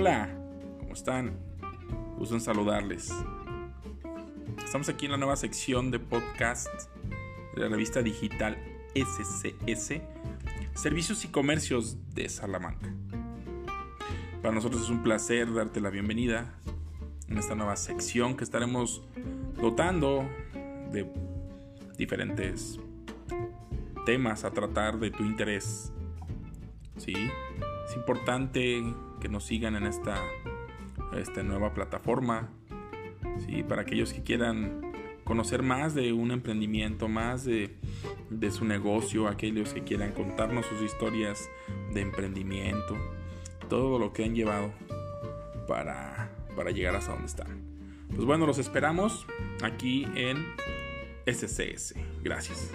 Hola, ¿cómo están? Gusto en saludarles. Estamos aquí en la nueva sección de podcast de la revista digital SCS, Servicios y Comercios de Salamanca. Para nosotros es un placer darte la bienvenida en esta nueva sección que estaremos dotando de diferentes temas a tratar de tu interés. ¿Sí? Es importante que nos sigan en esta, esta nueva plataforma. ¿sí? Para aquellos que quieran conocer más de un emprendimiento, más de, de su negocio, aquellos que quieran contarnos sus historias de emprendimiento, todo lo que han llevado para, para llegar hasta donde están. Pues bueno, los esperamos aquí en SCS. Gracias.